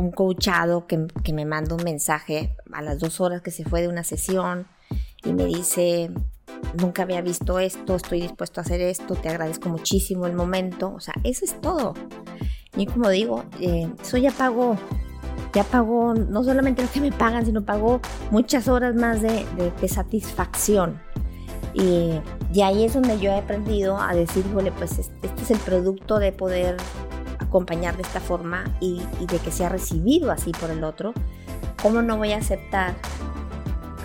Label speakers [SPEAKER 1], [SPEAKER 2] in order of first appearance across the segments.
[SPEAKER 1] un coachado que, me manda un mensaje a las dos horas que se fue de una sesión y me dice, nunca había visto esto, estoy dispuesto a hacer esto, te agradezco muchísimo el momento. O sea, eso es todo. Y como digo, eh, eso ya pagó, ya pagó no solamente lo que me pagan, sino pagó muchas horas más de, satisfacción. Y, y, ahí es donde yo he aprendido a decir, híjole, pues este, es el producto de poder acompañar de esta forma y, y de que sea recibido así por el otro. ¿Cómo no voy a aceptar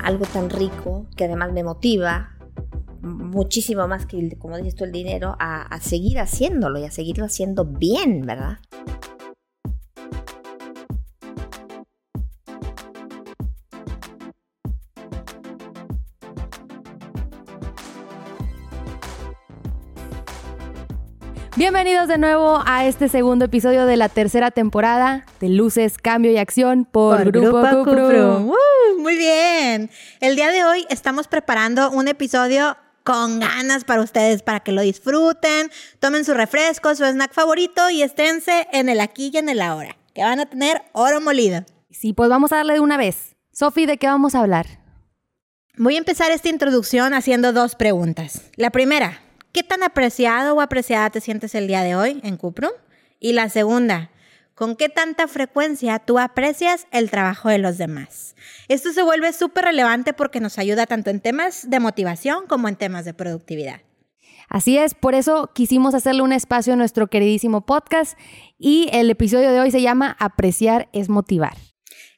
[SPEAKER 1] algo tan rico que además me motiva muchísimo más que, como dices tú, el dinero, a, a seguir haciéndolo y a seguirlo haciendo bien, ¿verdad?
[SPEAKER 2] Bienvenidos de nuevo a este segundo episodio de la tercera temporada de Luces, Cambio y Acción por, Grupo, Grupo
[SPEAKER 3] muy bien. El día de hoy estamos preparando un episodio con ganas para ustedes, para que lo disfruten, tomen su refresco, su snack favorito y esténse en el aquí y en el ahora, que van a tener oro molido.
[SPEAKER 2] Sí, pues vamos a darle de una vez. Sofi, ¿de qué vamos a hablar?
[SPEAKER 3] Voy a empezar esta introducción haciendo dos preguntas. La primera, ¿Qué tan apreciado o apreciada te sientes el día de hoy en Cuprum? Y la segunda, ¿con qué tanta frecuencia tú aprecias el trabajo de los demás? Esto se vuelve súper relevante porque nos ayuda tanto en temas de motivación como en temas de productividad.
[SPEAKER 2] Así es, por eso quisimos hacerle un espacio a nuestro queridísimo podcast y el episodio de hoy se llama Apreciar es motivar.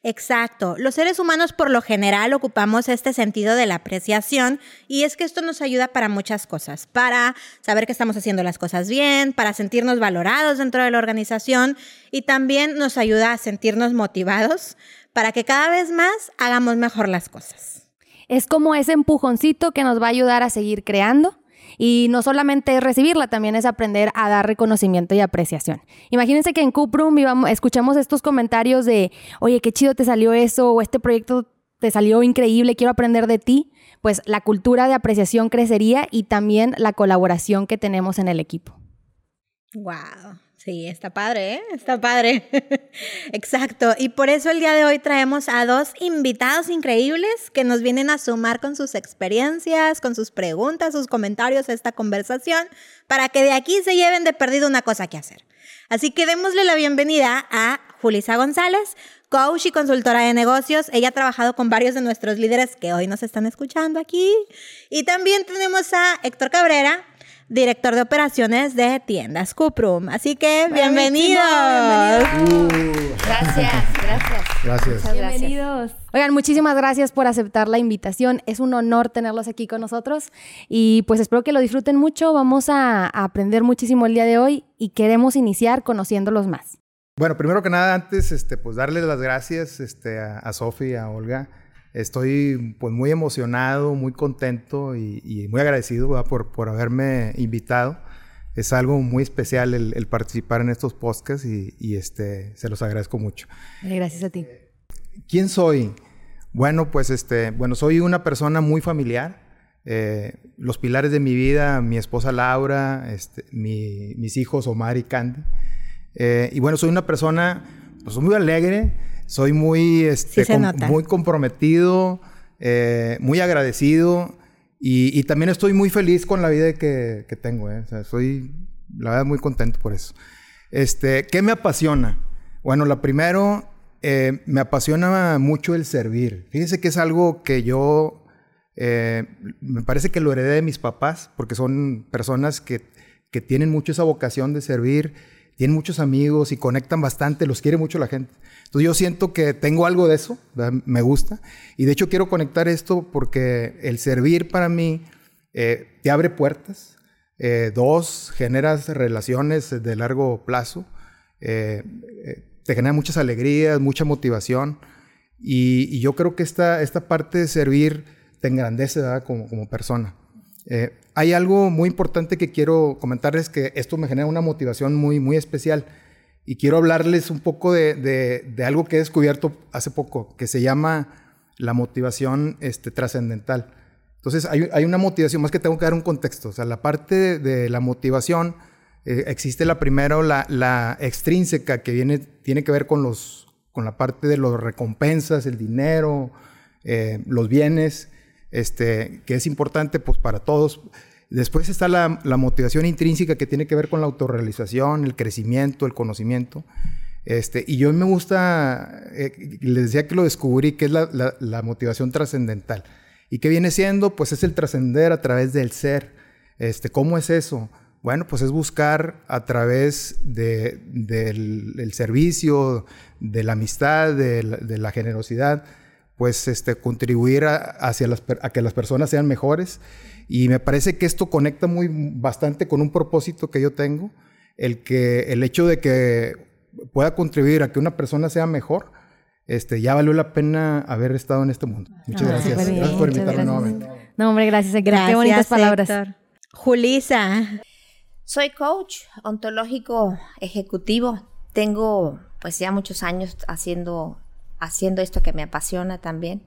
[SPEAKER 3] Exacto. Los seres humanos por lo general ocupamos este sentido de la apreciación y es que esto nos ayuda para muchas cosas, para saber que estamos haciendo las cosas bien, para sentirnos valorados dentro de la organización y también nos ayuda a sentirnos motivados para que cada vez más hagamos mejor las cosas.
[SPEAKER 2] Es como ese empujoncito que nos va a ayudar a seguir creando y no solamente es recibirla, también es aprender a dar reconocimiento y apreciación. Imagínense que en Cuprum escuchamos estos comentarios de, oye, qué chido te salió eso, o este proyecto te salió increíble, quiero aprender de ti. Pues la cultura de apreciación crecería y también la colaboración que tenemos en el equipo.
[SPEAKER 3] Wow. Sí, está padre, ¿eh? Está padre. Exacto. Y por eso el día de hoy traemos a dos invitados increíbles que nos vienen a sumar con sus experiencias, con sus preguntas, sus comentarios a esta conversación, para que de aquí se lleven de perdido una cosa que hacer. Así que démosle la bienvenida a Julisa González, coach y consultora de negocios. Ella ha trabajado con varios de nuestros líderes que hoy nos están escuchando aquí. Y también tenemos a Héctor Cabrera, director de operaciones de tiendas Cuprum. Así que bienvenidos.
[SPEAKER 1] Gracias, gracias.
[SPEAKER 4] Gracias.
[SPEAKER 2] Bienvenidos. Oigan, muchísimas gracias por aceptar la invitación. Es un honor tenerlos aquí con nosotros y pues espero que lo disfruten mucho. Vamos a, aprender muchísimo el día de hoy y queremos iniciar conociéndolos más.
[SPEAKER 4] Bueno, primero que nada, antes, este, pues darles las gracias este, a, a Sofi, a Olga, Estoy pues muy emocionado, muy contento y, muy agradecido por, por haberme invitado. Es algo muy especial el, participar en estos podcasts y, este, se los agradezco mucho.
[SPEAKER 2] Gracias a ti.
[SPEAKER 4] ¿Quién soy? Bueno, pues este, bueno, soy una persona muy familiar. Eh, los pilares de mi vida, mi esposa Laura, este, mis hijos Omar y Candy. Eh, y bueno, soy una persona pues, muy alegre, soy muy, este, muy comprometido, eh, muy agradecido y, también estoy muy feliz con la vida que, tengo. Eh. soy, la verdad, muy contento por eso. Este, ¿Qué me apasiona? Bueno, lo primero, eh, me apasiona mucho el servir. Fíjense que es algo que yo, me parece que lo heredé de mis papás, porque son personas que, que tienen mucho esa vocación de servir, tienen muchos amigos y conectan bastante, los quiere mucho la gente. Entonces yo siento que tengo algo de eso, me gusta. Y de hecho quiero conectar esto porque el servir para mí eh, te abre puertas. Eh, dos, generas relaciones de largo plazo. Eh, te genera muchas alegrías, mucha motivación. Y, yo creo que esta, esta parte de servir te engrandece como, como persona. Hay algo muy importante que quiero comentarles que esto me genera una motivación muy, muy especial y quiero hablarles un poco de, algo que he descubierto hace poco, que se llama la motivación este, trascendental. Entonces, hay, una motivación, más que tengo que dar un contexto. O sea, la parte de, la motivación, eh, existe la primera o la, extrínseca, que viene, tiene que ver con los, con la parte de las recompensas, el dinero, eh, los bienes, este, que es importante pues para todos. Después está la, motivación intrínseca que tiene que ver con la autorrealización, el crecimiento, el conocimiento. Este, y yo me gusta, eh, les decía que lo descubrí, que es la, motivación trascendental. ¿Y qué viene siendo? Pues es el trascender a través del ser. Este, ¿Cómo es eso? Bueno, pues es buscar a través de, del, servicio, de la amistad, de de la generosidad, pues este, contribuir a, hacia las, a que las personas sean mejores. Y me parece que esto conecta muy bastante con un propósito que yo tengo, el, que, el hecho de que pueda contribuir a que una persona sea mejor, este, ya valió la pena haber estado en este mundo. Muchas gracias. Gracias por invitarme nuevamente.
[SPEAKER 2] No, hombre, gracias. Qué bonitas palabras.
[SPEAKER 3] Julisa.
[SPEAKER 1] Soy coach ontológico ejecutivo. Tengo pues ya muchos años haciendo, haciendo esto que me apasiona también.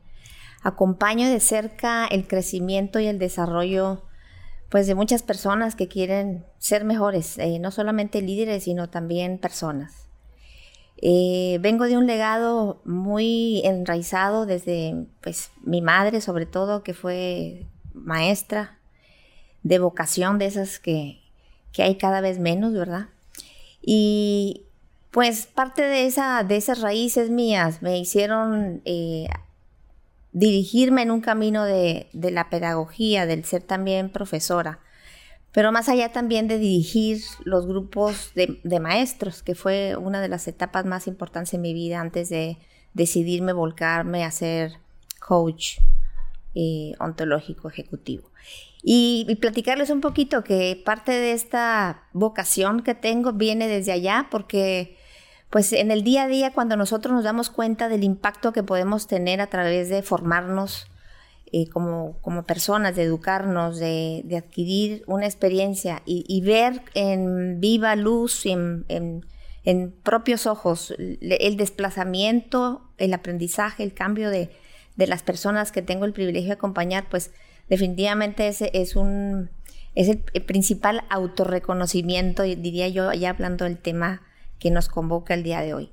[SPEAKER 1] Acompaño de cerca el crecimiento y el desarrollo pues de muchas personas que quieren ser mejores, eh, no solamente líderes, sino también personas. Eh, vengo de un legado muy enraizado desde pues, mi madre, sobre todo, que fue maestra de vocación, de esas que, hay cada vez menos, ¿verdad? Y pues parte de, de esas raíces mías me hicieron eh, dirigirme en un camino de, de la pedagogía, del ser también profesora pero más allá también de dirigir los grupos de, maestros, que fue una de las etapas más importantes en mi vida antes de decidirme volcarme a ser coach eh, ontológico ejecutivo. Y, y, platicarles un poquito que parte de esta vocación que tengo viene desde allá, porque pues en el día a día cuando nosotros nos damos cuenta del impacto que podemos tener a través de formarnos eh, como, como, personas, de educarnos, de, adquirir una experiencia y, ver en viva luz, en, en, propios ojos, el desplazamiento, el aprendizaje, el cambio de, de, las personas que tengo el privilegio de acompañar, pues definitivamente ese es un es el, principal autorreconocimiento, diría yo, ya hablando del tema que nos convoca el día de hoy.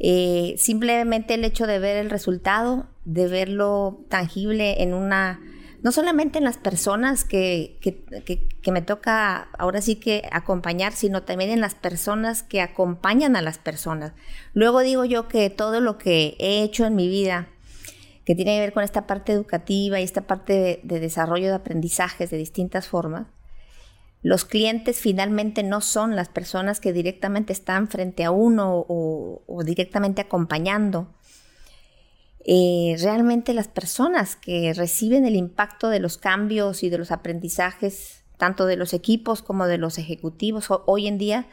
[SPEAKER 1] Eh, simplemente el hecho de ver el resultado, de verlo tangible en una, no solamente en las personas que, que, me toca ahora sí que acompañar, sino también en las personas que acompañan a las personas. Luego digo yo que todo lo que he hecho en mi vida, que tiene que ver con esta parte educativa y esta parte de desarrollo de aprendizajes de distintas formas, los clientes finalmente no son las personas que directamente están frente a uno o, directamente acompañando. Eh, realmente las personas que reciben el impacto de los cambios y de los aprendizajes, tanto de los equipos como de los ejecutivos hoy en día,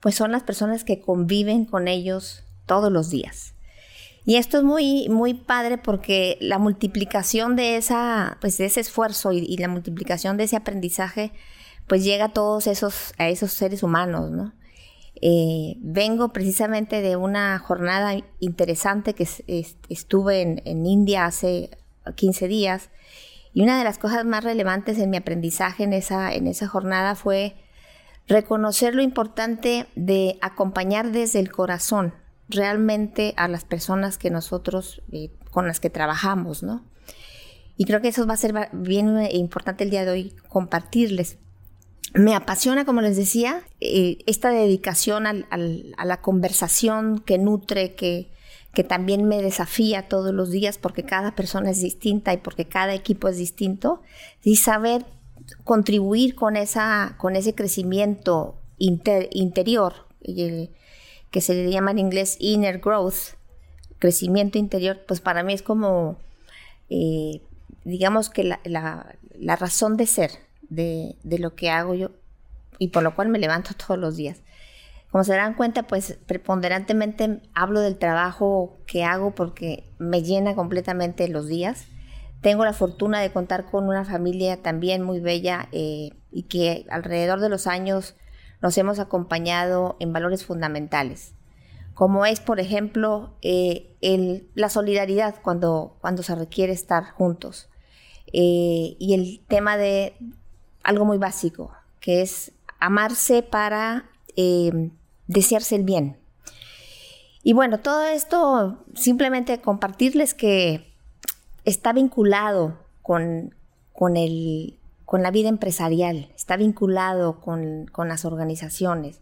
[SPEAKER 1] pues son las personas que conviven con ellos todos los días. Y esto es muy, muy padre porque la multiplicación de, esa, pues de ese esfuerzo y la multiplicación de ese aprendizaje pues llega a todos esos, a esos seres humanos, ¿no? Eh, vengo precisamente de una jornada interesante que estuve en, India hace 15 días y una de las cosas más relevantes en mi aprendizaje en esa, en esa jornada fue reconocer lo importante de acompañar desde el corazón realmente a las personas que nosotros, eh, con las que trabajamos, ¿no? Y creo que eso va a ser bien importante el día de hoy compartirles me apasiona, como les decía, eh, esta dedicación a la conversación que nutre, que, también me desafía todos los días porque cada persona es distinta y porque cada equipo es distinto, y saber contribuir con, ese crecimiento interior, que se le llama en inglés inner growth, crecimiento interior, pues para mí es como, eh, digamos que la razón de ser de, lo que hago yo y por lo cual me levanto todos los días. Como se darán cuenta, pues preponderantemente hablo del trabajo que hago porque me llena completamente los días. Tengo la fortuna de contar con una familia también muy bella eh, y que alrededor de los años nos hemos acompañado en valores fundamentales, como es, por ejemplo, eh, el, la solidaridad cuando, cuando se requiere estar juntos eh, y el tema de algo muy básico, que es amarse para eh, desearse el bien. Y bueno, todo esto simplemente compartirles que está vinculado con, con, el, con la vida empresarial, está vinculado con, con las organizaciones.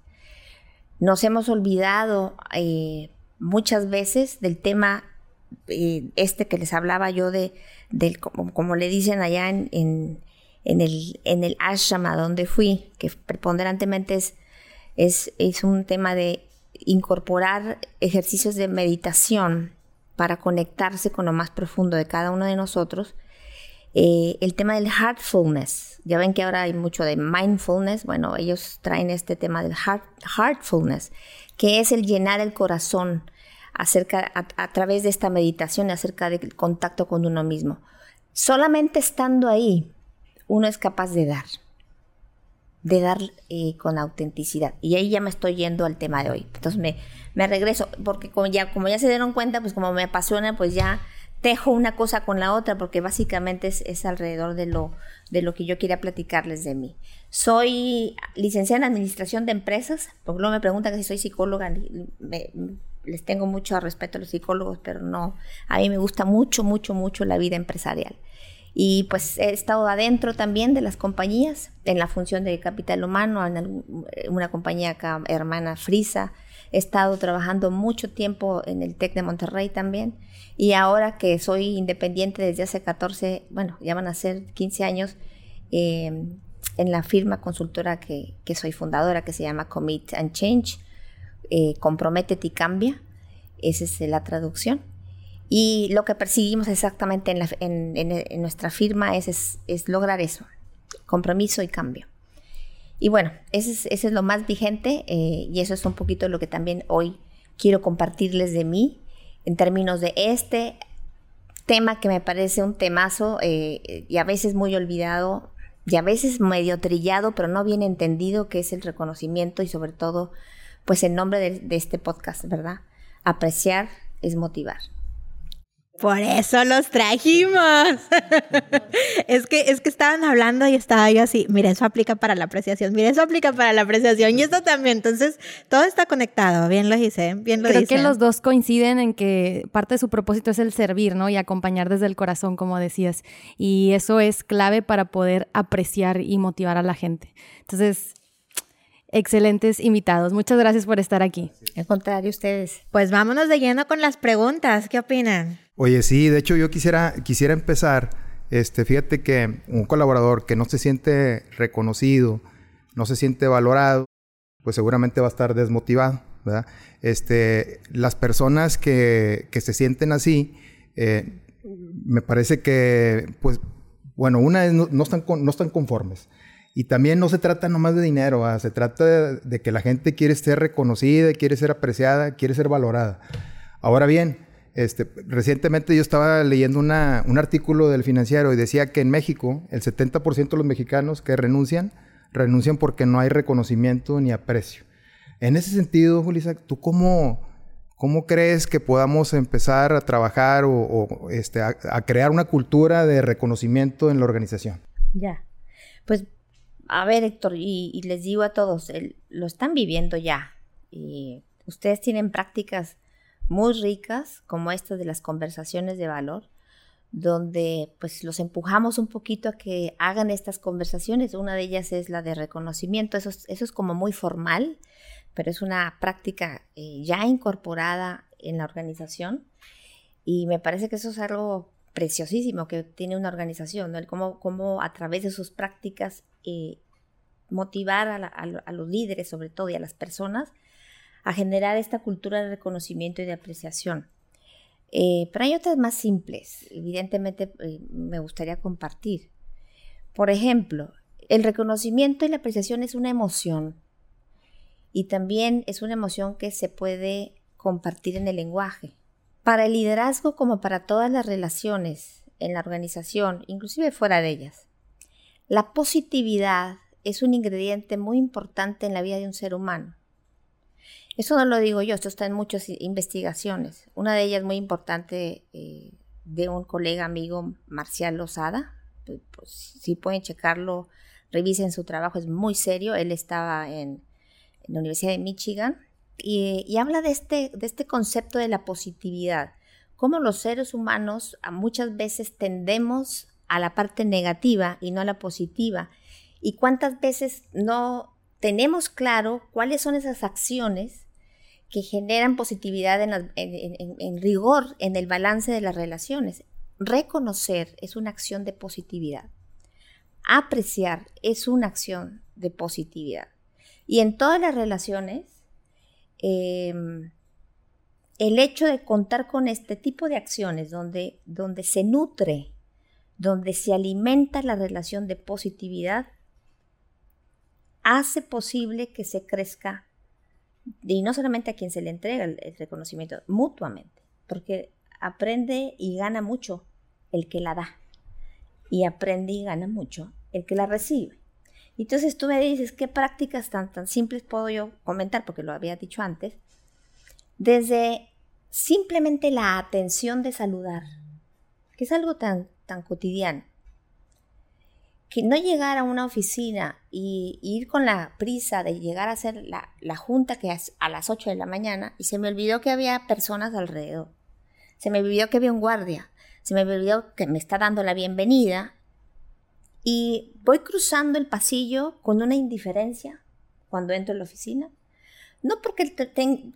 [SPEAKER 1] Nos hemos olvidado eh, muchas veces del tema eh, este que les hablaba yo de, del, como, le dicen allá en, en, el, en el ashram a donde fui, que preponderantemente es, es, es un tema de incorporar ejercicios de meditación para conectarse con lo más profundo de cada uno de nosotros. Eh, el tema del heartfulness, ya ven que ahora hay mucho de mindfulness, bueno, ellos traen este tema del heart, heartfulness, que es el llenar el corazón acerca, a, través de esta meditación acerca del contacto con uno mismo. Solamente estando ahí, uno es capaz de dar de dar eh, con autenticidad. Y ahí ya me estoy yendo al tema de hoy. Entonces me, me regreso, porque como ya, como ya se dieron cuenta, pues como me apasiona, pues ya tejo una cosa con la otra, porque básicamente es, es alrededor de lo, de lo que yo quería platicarles de mí. Soy licenciada en Administración de Empresas, porque luego me preguntan que si soy psicóloga, les tengo mucho respeto a los psicólogos, pero no, a mí me gusta mucho, mucho, mucho la vida empresarial. Y pues he estado adentro también de las compañías, en la función de capital humano, en una compañía acá, hermana Frisa. He estado trabajando mucho tiempo en el TEC de Monterrey también. Y ahora que soy independiente desde hace 14, bueno, ya van a ser 15 años, em, en la firma consultora que, que, soy fundadora, que se llama Commit and Change, eh, Comprométete y Cambia. Esa es la traducción. Y lo que perseguimos exactamente en, nuestra firma es, lograr eso, compromiso y cambio. Y bueno, ese es, es lo más vigente eh, y eso es un poquito lo que también hoy quiero compartirles de mí en términos de este tema que me parece un temazo eh, y a veces muy olvidado y a veces medio trillado, pero no bien entendido, que es el reconocimiento y sobre todo, pues el nombre de este podcast, ¿verdad? Apreciar es motivar.
[SPEAKER 3] Por eso los trajimos. es que es que estaban hablando y estaba yo así, mira, eso aplica para la apreciación, mira, eso aplica para la apreciación y esto también. Entonces, todo está conectado, bien lo hice, bien lo
[SPEAKER 2] Creo que los dos coinciden en que parte de su propósito es el servir, ¿no? Y acompañar desde el corazón, como decías. Y eso es clave para poder apreciar y motivar a la gente. Entonces, excelentes invitados. Muchas gracias por estar aquí.
[SPEAKER 1] Al contrario, ustedes.
[SPEAKER 3] Pues vámonos de lleno con las preguntas. ¿Qué opinan?
[SPEAKER 4] Oye, sí, de hecho yo quisiera, quisiera empezar, este, fíjate que un colaborador que no se siente reconocido, no se siente valorado, pues seguramente va a estar desmotivado, ¿verdad? Este, las personas que, que se sienten así, eh, me parece que, pues, bueno, una es no, están, no están conformes. Y también no se trata nomás de dinero, se trata de, que la gente quiere ser reconocida, quiere ser apreciada, quiere ser valorada. Ahora bien, este, recientemente yo estaba leyendo un artículo del financiero y decía que en México el 70% de los mexicanos que renuncian, renuncian porque no hay reconocimiento ni aprecio. En ese sentido, Julissa, ¿tú cómo, cómo crees que podamos empezar a trabajar o, este, a, crear una cultura de reconocimiento en la organización?
[SPEAKER 1] Ya, pues a ver Héctor, y, les digo a todos, lo están viviendo ya. Y ustedes tienen prácticas muy ricas, como estas de las conversaciones de valor, donde pues los empujamos un poquito a que hagan estas conversaciones. Una de ellas es la de reconocimiento, eso es, eso es como muy formal, pero es una práctica eh, ya incorporada en la organización y me parece que eso es algo preciosísimo que tiene una organización. El cómo, a través de sus prácticas eh, motivar a los líderes sobre todo y a las personas a generar esta cultura de reconocimiento y de apreciación. Eh, pero hay otras más simples, evidentemente eh, me gustaría compartir. Por ejemplo, el reconocimiento y la apreciación es una emoción y también es una emoción que se puede compartir en el lenguaje. Para el liderazgo como para todas las relaciones en la organización, inclusive fuera de ellas, la positividad es un ingrediente muy importante en la vida de un ser humano. Eso no lo digo yo, esto está en muchas investigaciones. Una de ellas muy importante eh, de un colega amigo, Marcial Lozada. Pues, pues, si pueden checarlo, revisen su trabajo, es muy serio. Él estaba en, la Universidad de Michigan y, habla de este, de este concepto de la positividad. Cómo los seres humanos muchas veces tendemos a la parte negativa y no a la positiva. Y cuántas veces no tenemos claro cuáles son esas acciones que generan positividad en, rigor en el balance de las relaciones. Reconocer es una acción de positividad. Apreciar es una acción de positividad. Y en todas las relaciones, em, el hecho de contar con este tipo de acciones donde, donde se nutre, donde se alimenta la relación de positividad, hace posible que se crezca, y no solamente a quien se le entrega el, el reconocimiento, mutuamente, porque aprende y gana mucho el que la da, y aprende y gana mucho el que la recibe. Entonces tú me dices, ¿qué prácticas tan, tan simples puedo yo comentar? Porque lo había dicho antes. Desde simplemente la atención de saludar, que es algo tan, tan cotidiano. Que no llegar a una oficina y, ir con la prisa de llegar a hacer la, la junta que es a las 8 de la mañana y se me olvidó que había personas alrededor. Se me olvidó que había un guardia. Se me olvidó que me está dando la bienvenida y voy cruzando el pasillo con una indiferencia cuando entro en la oficina. No porque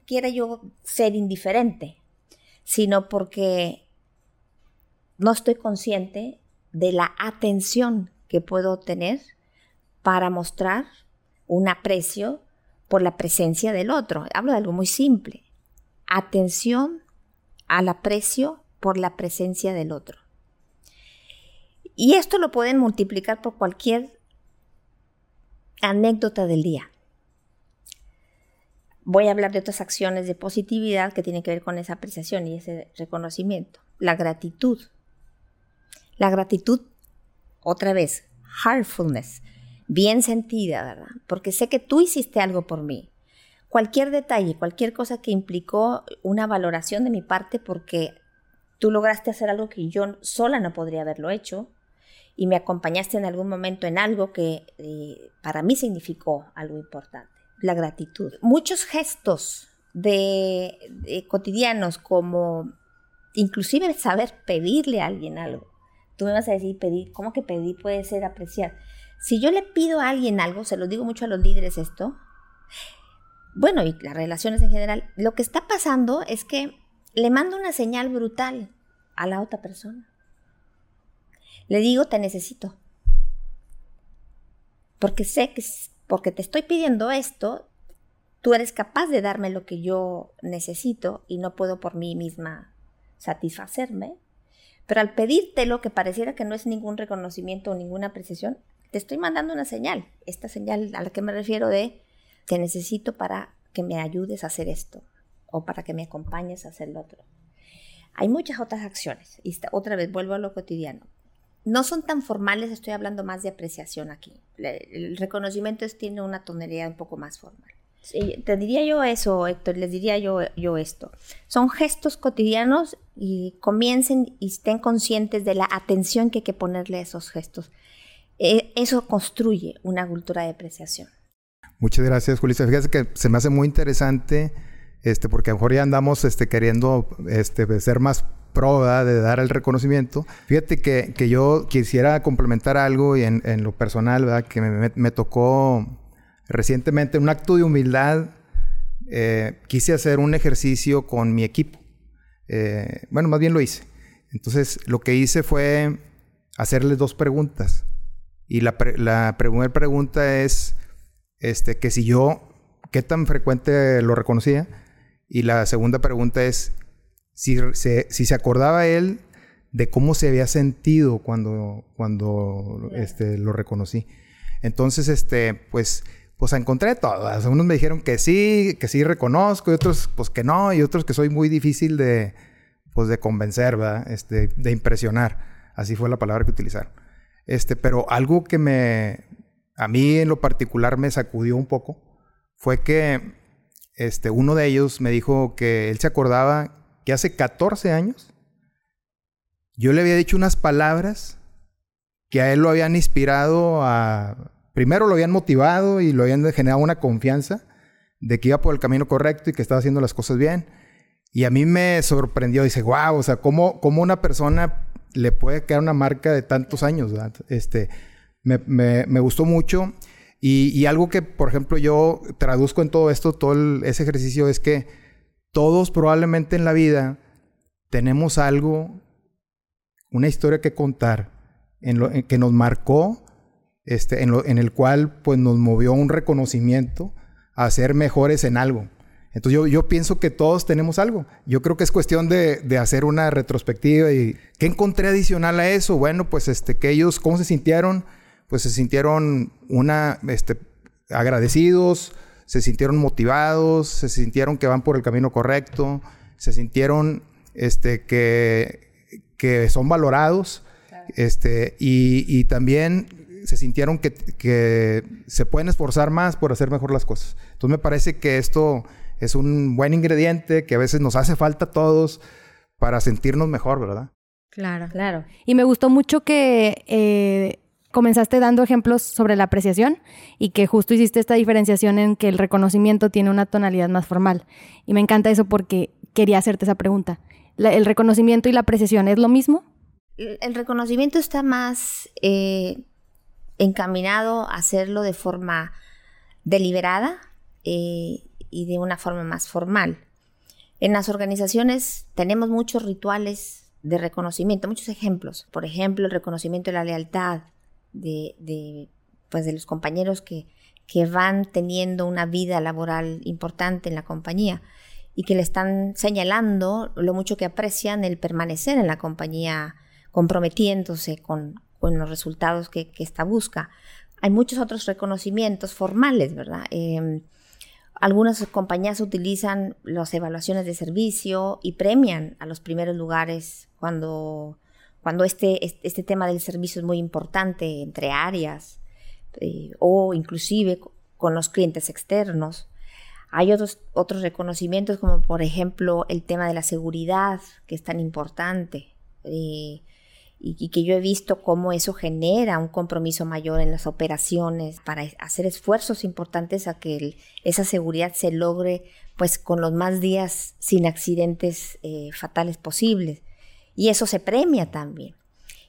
[SPEAKER 1] quiera yo ser indiferente, sino porque no estoy consciente de la atención que puedo tener para mostrar un aprecio por la presencia del otro. Hablo de algo muy simple. Atención al aprecio por la presencia del otro. Y esto lo pueden multiplicar por cualquier anécdota del día. Voy a hablar de otras acciones de positividad que tienen que ver con esa apreciación y ese reconocimiento. La gratitud. La gratitud, otra vez, heartfulness, bien sentida, ¿verdad? Porque sé que tú hiciste algo por mí. Cualquier detalle, cualquier cosa que implicó una valoración de mi parte porque tú lograste hacer algo que yo sola no podría haberlo hecho, y me acompañaste en algún momento en algo que eh, para mí significó algo importante, la gratitud. Muchos gestos de, cotidianos como inclusive saber pedirle a alguien algo. Tú me vas a decir pedir, ¿cómo que pedir puede ser apreciar? Si yo le pido a alguien algo, se lo digo mucho a los líderes esto, bueno, y las relaciones en general, lo que está pasando es que le mando una señal brutal a la otra persona. Le digo, te necesito. Porque sé que porque te estoy pidiendo esto, tú eres capaz de darme lo que yo necesito y no puedo por mí misma satisfacerme. Pero al pedirte lo que pareciera que no es ningún reconocimiento o ninguna apreciación, te estoy mandando una señal. Esta señal a la que me refiero de te necesito para que me ayudes a hacer esto o para que me acompañes a hacer lo otro. Hay muchas otras acciones. Y otra vez vuelvo a lo cotidiano no son tan formales, estoy hablando más de apreciación aquí. El reconocimiento tiene una tonalidad un poco más formal. te diría yo eso, Héctor, les diría yo, yo esto. Son gestos cotidianos y comiencen y estén conscientes de la atención que hay que ponerle a esos gestos. E, eso construye una cultura de apreciación.
[SPEAKER 4] Muchas gracias, Julissa. Fíjate que se me hace muy interesante, este, porque a lo mejor ya andamos este, queriendo este, ser más de dar el reconocimiento. Fíjate que, yo quisiera complementar algo y en, lo personal, ¿verdad? Que me, tocó recientemente un acto de humildad. Eh, quise hacer un ejercicio con mi equipo. Eh, bueno, más bien lo hice. Entonces, lo que hice fue hacerles dos preguntas. Y la, la primera pregunta es este, que si yo, ¿qué tan frecuente lo reconocía? Y la segunda pregunta es, si se, acordaba él de cómo se había sentido cuando, cuando este, lo reconocí. Entonces, este, pues, pues encontré todo. Algunos me dijeron que sí, que sí reconozco, y otros, pues que no, y otros que soy muy difícil de, pues, de convencer, ¿verdad? Este, de impresionar. Así fue la palabra que utilizaron. Este, pero algo que me, a mí en lo particular me sacudió un poco, fue que, este, uno de ellos me dijo que él se acordaba que hace 14 años yo le había dicho unas palabras que a él lo habían inspirado a... Primero lo habían motivado y lo habían generado una confianza de que iba por el camino correcto y que estaba haciendo las cosas bien. Y a mí me sorprendió, dice, wow, o sea, ¿cómo, cómo una persona le puede quedar una marca de tantos años? Este, me, me, gustó mucho. Y, algo que, por ejemplo, yo traduzco en todo esto, todo ese ejercicio, es que todos probablemente en la vida tenemos algo, una historia que contar, en lo, que nos marcó, este, en, lo, el cual pues nos movió un reconocimiento a ser mejores en algo. Entonces yo, pienso que todos tenemos algo. Yo creo que es cuestión de, de, hacer una retrospectiva y ¿qué encontré adicional a eso? Bueno, pues este, que ellos, ¿cómo se sintieron? Pues se sintieron una, este, agradecidos, se sintieron motivados, se sintieron que van por el camino correcto, se sintieron este, que, que son valorados este, y, y también se sintieron que, que, se pueden esforzar más por hacer mejor las cosas. Entonces me parece que esto es un buen ingrediente que a veces nos hace falta a todos para sentirnos mejor, ¿verdad?
[SPEAKER 2] Claro, claro. Y me gustó mucho que eh, comenzaste dando ejemplos sobre la apreciación y que justo hiciste esta diferenciación en que el reconocimiento tiene una tonalidad más formal. Y me encanta eso porque quería hacerte esa pregunta. ¿El reconocimiento y la apreciación es lo mismo?
[SPEAKER 1] El reconocimiento está más eh, encaminado a hacerlo de forma deliberada eh, y de una forma más formal. En las organizaciones tenemos muchos rituales de reconocimiento, muchos ejemplos. Por ejemplo, el reconocimiento de la lealtad de, pues de los compañeros que, que van teniendo una vida laboral importante en la compañía y que le están señalando lo mucho que aprecian el permanecer en la compañía comprometiéndose con, con los resultados que, que esta busca. Hay muchos otros reconocimientos formales, ¿verdad? Em, algunas compañías utilizan las evaluaciones de servicio y premian a los primeros lugares cuando, cuando este, este tema del servicio es muy importante entre áreas eh, o inclusive con los clientes externos. Hay otros, otros reconocimientos como por ejemplo el tema de la seguridad que es tan importante. Eh, y, que yo he visto cómo eso genera un compromiso mayor en las operaciones para hacer esfuerzos importantes a que esa seguridad se logre pues con los más días sin accidentes eh, fatales posibles. Y eso se premia también.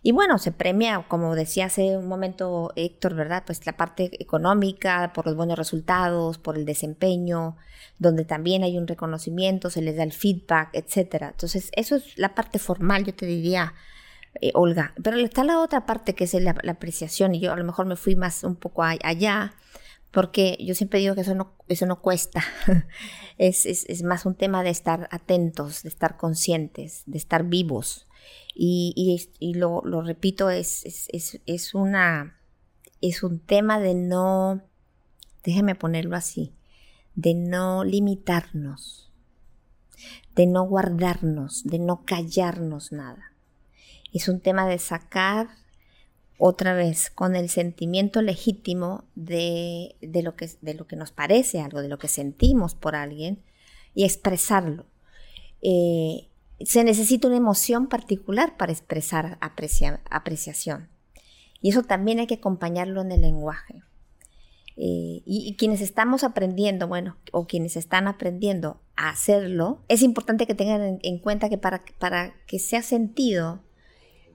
[SPEAKER 1] Y bueno, se premia, como decía hace un momento Héctor, ¿verdad? Pues la parte económica, por los buenos resultados, por el desempeño, donde también hay un reconocimiento, se les da el feedback, etcétera. Entonces, eso es la parte formal, yo te diría, eh, Olga. Pero está la otra parte que es la, apreciación y yo a lo mejor me fui más un poco allá porque yo siempre digo que eso no, eso no cuesta. es, más un tema de estar atentos, de estar conscientes, de estar vivos. Y, lo, repito, es, es un tema de no, déjeme ponerlo así, de no limitarnos, de no guardarnos, de no callarnos nada es un tema de sacar otra vez con el sentimiento legítimo de, lo que, de lo que nos parece algo, de lo que sentimos por alguien y expresarlo. Eh, se necesita una emoción particular para expresar apreciación. Y eso también hay que acompañarlo en el lenguaje. Eh, y, quienes estamos aprendiendo, bueno, o quienes están aprendiendo a hacerlo, es importante que tengan en, cuenta que para, para que sea sentido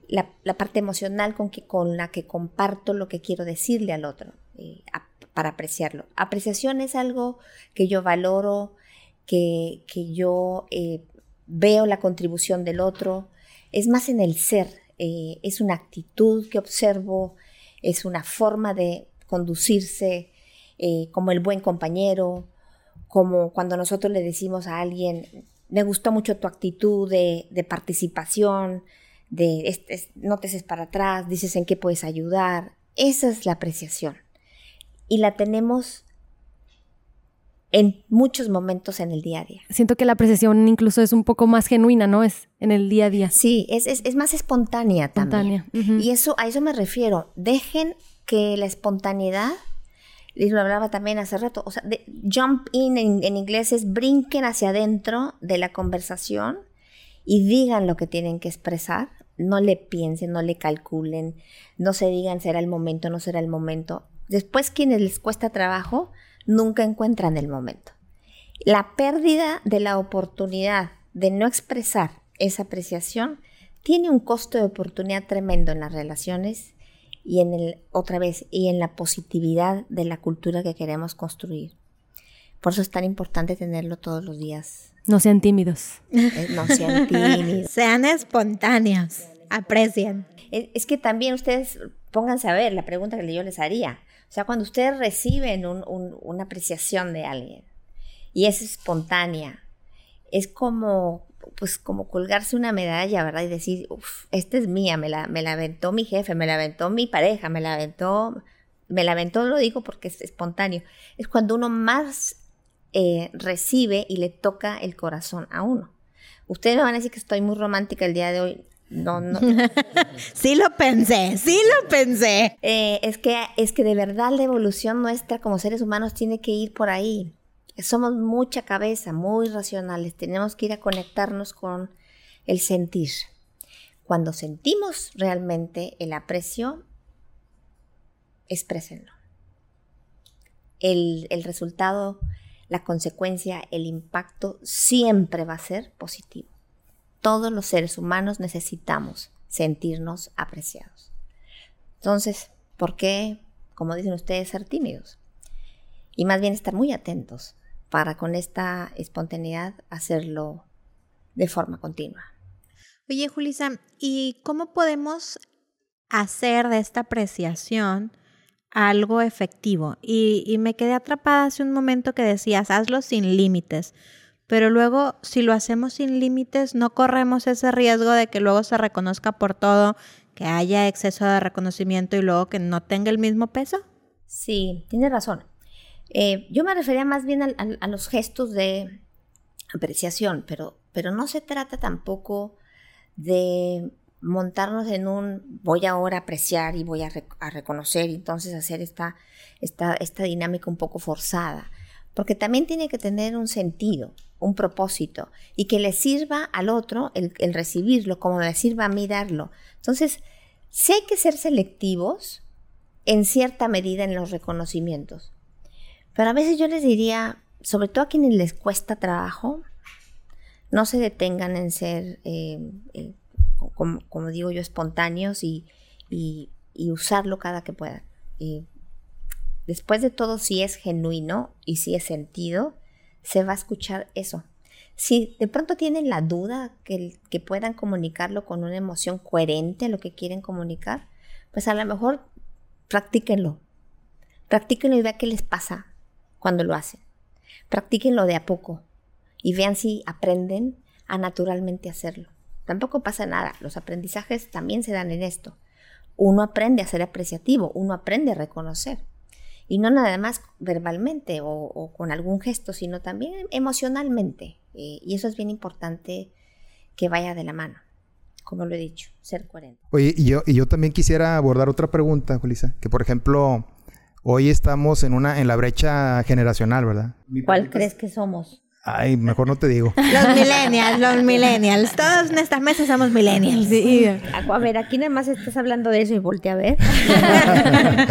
[SPEAKER 1] la, parte emocional con, que, con la que comparto lo que quiero decirle al otro, eh, para apreciarlo. Apreciación es algo que yo valoro, que, que yo eh, veo la contribución del otro, es más en el ser, eh, es una actitud que observo, es una forma de conducirse como el buen compañero, como cuando nosotros le decimos a alguien, me gustó mucho tu actitud de, de participación, de no te haces para atrás, dices en qué puedes ayudar. Esa es la apreciación. Y la tenemos en muchos momentos en el día a día.
[SPEAKER 2] Siento que la apreciación incluso es un poco más genuina, ¿no? Es en el día a día.
[SPEAKER 1] Sí, es, es, más espontánea, también. Y eso, a eso me refiero. Dejen que la espontaneidad, y lo hablaba también hace rato, o sea, jump in en, en inglés es brinquen hacia adentro de la conversación y digan lo que tienen que expresar. No le piensen, no le calculen, no se digan será el momento, no será el momento. Después quienes les cuesta trabajo nunca encuentran el momento. La pérdida de la oportunidad de no expresar esa apreciación tiene un costo de oportunidad tremendo en las relaciones y en el, otra vez, y en la positividad de la cultura que queremos construir. Por eso es tan importante tenerlo todos los días.
[SPEAKER 2] No sean tímidos.
[SPEAKER 1] Eh, no sean tímidos.
[SPEAKER 3] Sean espontáneos. Aprecien.
[SPEAKER 1] Es, que también ustedes pónganse a ver la pregunta que yo les haría. O sea, cuando ustedes reciben una apreciación de alguien y es espontánea, es como pues como colgarse una medalla, ¿verdad? Y decir, uff, esta es mía, me la, me la aventó mi jefe, me la aventó mi pareja, me la aventó, me la aventó, lo digo porque es espontáneo. Es cuando uno más eh, recibe y le toca el corazón a uno. Ustedes me van a decir que estoy muy romántica el día de hoy. No, no.
[SPEAKER 3] sí lo pensé, sí lo pensé.
[SPEAKER 1] Eh, es, que, es que de verdad la evolución nuestra como seres humanos tiene que ir por ahí somos mucha cabeza, muy racionales, tenemos que ir a conectarnos con el sentir. Cuando sentimos realmente el aprecio, exprésenlo. El, el resultado, la consecuencia, el impacto siempre va a ser positivo. Todos los seres humanos necesitamos sentirnos apreciados. Entonces, ¿por qué, como dicen ustedes, ser tímidos? Y más bien estar muy atentos para con esta espontaneidad hacerlo de forma continua.
[SPEAKER 3] Oye, Julisa, ¿y cómo podemos hacer de esta apreciación algo efectivo? Y, me quedé atrapada hace un momento que decías, hazlo sin límites. Pero luego, si lo hacemos sin límites, no corremos ese riesgo de que luego se reconozca por todo, que haya exceso de reconocimiento y luego que no tenga el mismo peso.
[SPEAKER 1] Sí, tienes razón. Eh, yo me refería más bien a, los gestos de apreciación, pero, pero no se trata tampoco de montarnos en un voy ahora a apreciar y voy a, reconocer y entonces hacer esta, esta, esta dinámica un poco forzada. Porque también tiene que tener un sentido, un propósito, y que le sirva al otro el, recibirlo, como me sirva a mí darlo. Entonces, sí hay que ser selectivos en cierta medida en los reconocimientos. Pero a veces yo les diría, sobre todo a quienes les cuesta trabajo, no se detengan en ser, eh, eh, como, digo yo, espontáneos y, usarlo cada que puedan. después de todo, si es genuino y si es sentido, se va a escuchar eso. Si de pronto tienen la duda que, que puedan comunicarlo con una emoción coherente a lo que quieren comunicar, pues a lo mejor practíquenlo. Practíquenlo y vean qué les pasa cuando lo hacen. Practíquenlo de a poco y vean si aprenden a naturalmente hacerlo. Tampoco pasa nada, los aprendizajes también se dan en esto. Uno aprende a ser apreciativo, uno aprende a reconocer. Y no nada más verbalmente o, con algún gesto, sino también emocionalmente. Eh, y eso es bien importante que vaya de la mano, como lo he dicho, ser coherente.
[SPEAKER 4] Oye, y yo, y yo también quisiera abordar otra pregunta, Julisa, que por ejemplo, Hoy estamos en una en la brecha generacional, ¿verdad?
[SPEAKER 1] ¿Cuál crees que somos?
[SPEAKER 4] Ay, mejor no te digo.
[SPEAKER 3] Los millennials, los millennials. Todos en esta mesa somos millennials. Sí.
[SPEAKER 1] A ver, aquí nada más estás hablando de eso y volteé a ver.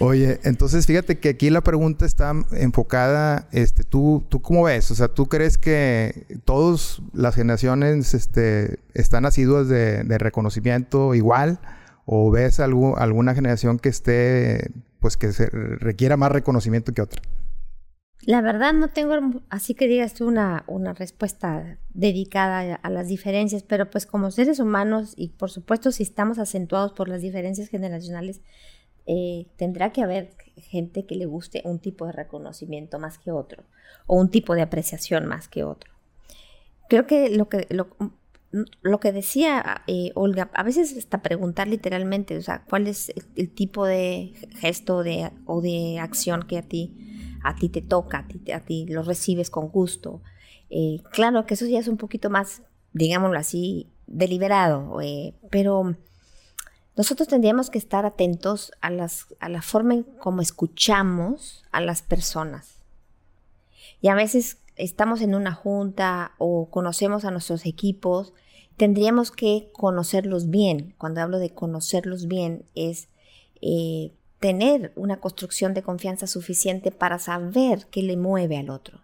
[SPEAKER 4] Oye, entonces fíjate que aquí la pregunta está enfocada, este, ¿tú, tú cómo ves? O sea, ¿tú crees que todas las generaciones este, están asiduas de, de reconocimiento igual? ¿O ves algo, alguna generación que esté pues que se requiera más reconocimiento que otra?
[SPEAKER 1] La verdad no tengo así que digas tú una, una respuesta dedicada a las diferencias, pero pues como seres humanos y por supuesto si estamos acentuados por las diferencias generacionales, eh, tendrá que haber gente que le guste un tipo de reconocimiento más que otro o un tipo de apreciación más que otro. Creo que lo que lo, lo que decía eh, Olga, a veces hasta preguntar literalmente, o sea, cuál es el, tipo de gesto de, o de acción que a ti, a ti te toca, a ti, a ti lo recibes con gusto. Eh, claro que eso ya es un poquito más, digámoslo así, deliberado, eh, pero nosotros tendríamos que estar atentos a, las, a la forma en cómo escuchamos a las personas. Y a veces estamos en una junta o conocemos a nuestros equipos, tendríamos que conocerlos bien. Cuando hablo de conocerlos bien es eh, tener una construcción de confianza suficiente para saber qué le mueve al otro.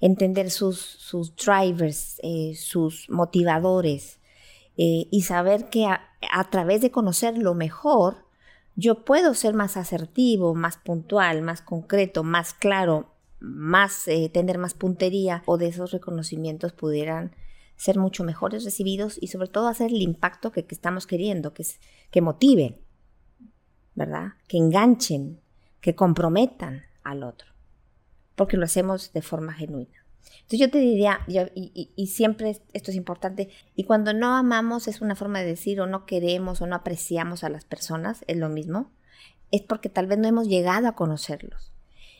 [SPEAKER 1] entender sus, drivers, eh, sus motivadores eh, y saber que a, través de conocerlo mejor, yo puedo ser más asertivo, más puntual, más concreto, más claro, más eh, tener más puntería o de esos reconocimientos pudieran ser mucho mejores recibidos y sobre todo hacer el impacto que, estamos queriendo, que, es, que motiven, ¿verdad? Que enganchen, que comprometan al otro, porque lo hacemos de forma genuina. Entonces yo te diría, y, siempre esto es importante, y cuando no amamos es una forma de decir o no queremos o no apreciamos a las personas, es lo mismo, es porque tal vez no hemos llegado a conocerlos.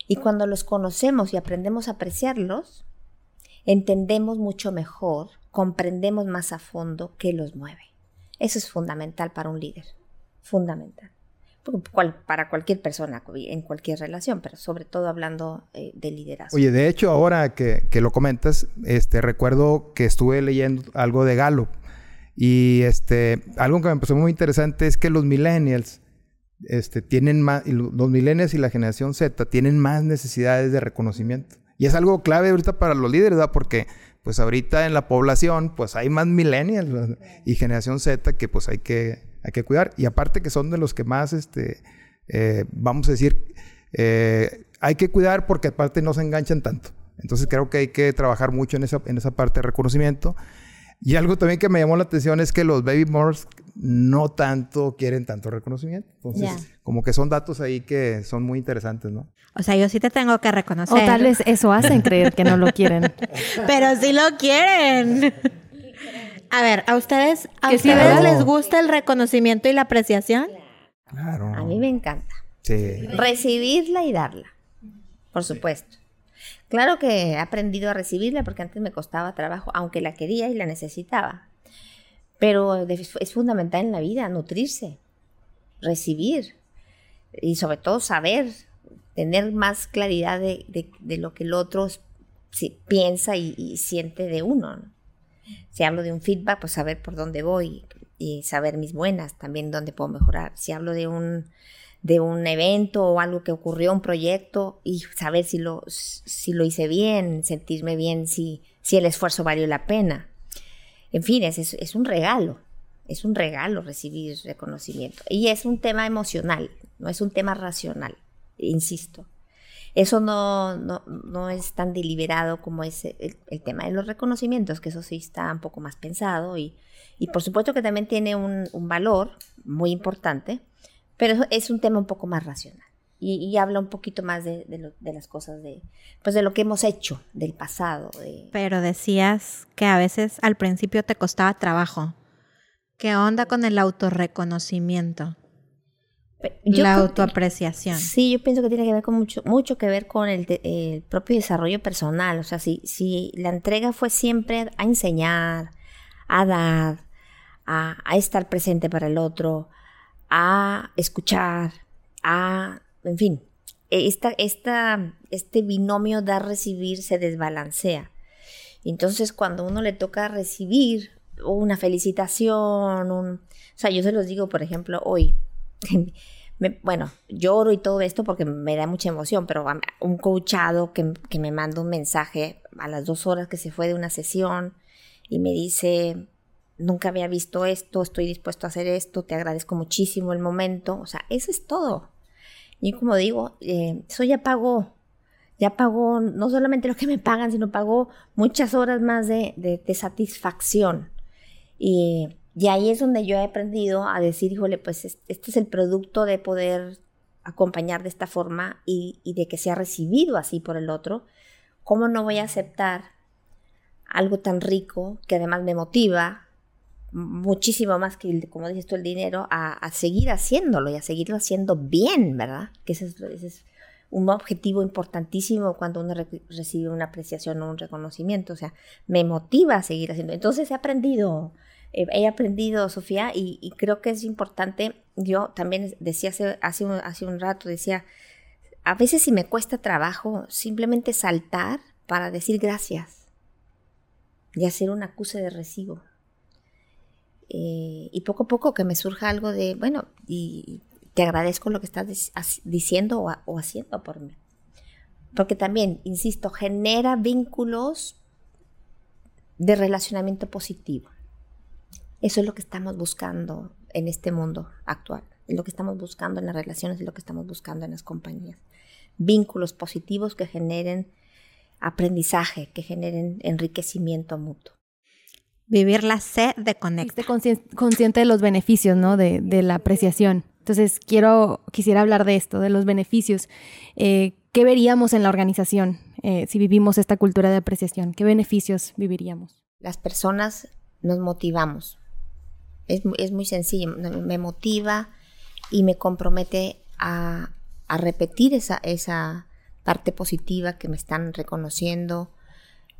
[SPEAKER 1] Y cuando los conocemos y aprendemos a apreciarlos, entendemos mucho mejor, comprendemos más a fondo qué los mueve. Eso es fundamental para un líder, fundamental para cualquier persona, en cualquier relación, pero sobre todo hablando eh, de liderazgo.
[SPEAKER 4] Oye, de hecho, ahora que, lo comentas, este, recuerdo que estuve leyendo algo de Gallup y este, algo que me pareció muy interesante es que los millennials este, tienen más, los millennials y la generación Z tienen más necesidades de reconocimiento. Y es algo clave ahorita para los líderes, ¿verdad? Porque pues ahorita en la población pues hay más millennials y generación Z que pues hay que hay que cuidar. Y aparte que son de los que más, este, eh, vamos a decir, eh, hay que cuidar porque aparte no se enganchan tanto. Entonces creo que hay que trabajar mucho en esa, en esa parte de reconocimiento. Y algo también que me llamó la atención es que los baby boomers no tanto quieren tanto reconocimiento. Entonces, como que son datos ahí que son muy interesantes, ¿no?
[SPEAKER 3] O sea, yo sí te tengo que reconocer.
[SPEAKER 2] O tal vez eso hacen creer que no lo quieren.
[SPEAKER 3] Pero sí lo quieren. A ver, ¿a ustedes, a ustedes les gusta el reconocimiento y la apreciación?
[SPEAKER 1] Claro. A mí me encanta. Sí. Recibirla y darla. Por supuesto. Claro que he aprendido a recibirla porque antes me costaba trabajo, aunque la quería y la necesitaba. Pero es fundamental en la vida nutrirse, recibir y sobre todo saber, tener más claridad de, lo que el otro piensa y, y siente de uno. ¿no? Si hablo de un feedback, pues saber por dónde voy y saber mis buenas, también dónde puedo mejorar. Si hablo de un, de un evento o algo que ocurrió, un proyecto, y saber si lo, si lo hice bien, sentirme bien, si, si el esfuerzo valió la pena. En fin, es, es un regalo, es un regalo recibir reconocimiento. Y es un tema emocional, no es un tema racional, insisto. Eso no, no, es tan deliberado como es el, tema de los reconocimientos, que eso sí está un poco más pensado y, y por supuesto que también tiene un, valor muy importante, pero es un tema un poco más racional. Y, habla un poquito más de, de, las cosas de, pues de lo que hemos hecho, del pasado.
[SPEAKER 3] Pero decías que a veces al principio te costaba trabajo. ¿Qué onda con el autorreconocimiento? La autoapreciación.
[SPEAKER 1] Sí, yo pienso que tiene que ver con mucho, mucho que ver con el, propio desarrollo personal. O sea, si, si la entrega fue siempre a enseñar, a dar, a, estar presente para el otro, a escuchar, a, en fin, esta, esta, este binomio dar-recibir se desbalancea. Entonces, cuando uno le toca recibir una felicitación, un, o sea, yo se los digo, por ejemplo, hoy, bueno, lloro y todo esto porque me da mucha emoción, pero un coachado que, me manda un mensaje a las dos horas que se fue de una sesión y me dice, nunca había visto esto, estoy dispuesto a hacer esto, te agradezco muchísimo el momento, o sea, eso es todo. Y como digo, eh, eso ya pagó, ya pagó no solamente lo que me pagan, sino pagó muchas horas más de, de, de satisfacción. Y y ahí es donde yo he aprendido a decir, híjole, pues este es el producto de poder acompañar de esta forma y, de que sea recibido así por el otro. ¿Cómo no voy a aceptar algo tan rico que además me motiva muchísimo más que, como dices tú, el dinero, a, seguir haciéndolo y a seguirlo haciendo bien, ¿verdad? Que ese es, un objetivo importantísimo cuando uno recibe una apreciación o un reconocimiento. O sea, me motiva a seguir haciendo. Entonces he aprendido eh, he aprendido, Sofía, y, creo que es importante, yo también decía hace, un, rato, decía, a veces si me cuesta trabajo simplemente saltar para decir gracias y hacer un acuse de recibo. Eh, y poco a poco que me surja algo de, bueno, y te agradezco lo que estás diciendo o, haciendo por mí. porque también, insisto, genera vínculos de relacionamiento positivo. Eso es lo que estamos buscando en este mundo actual, es lo que estamos buscando en las relaciones, es lo que estamos buscando en las compañías. Vínculos positivos que generen aprendizaje, que generen enriquecimiento mutuo.
[SPEAKER 3] Vivir la sed de conectar.
[SPEAKER 2] consciente de los beneficios, ¿no? De, de, la apreciación. Entonces, quiero, quisiera hablar de esto, de los beneficios. Eh, ¿Qué veríamos en la organización eh, si vivimos esta cultura de apreciación? ¿Qué beneficios viviríamos?
[SPEAKER 1] Las personas nos motivamos. Es, es muy sencillo. Me motiva y me compromete a, a repetir esa, esa parte positiva que me están reconociendo.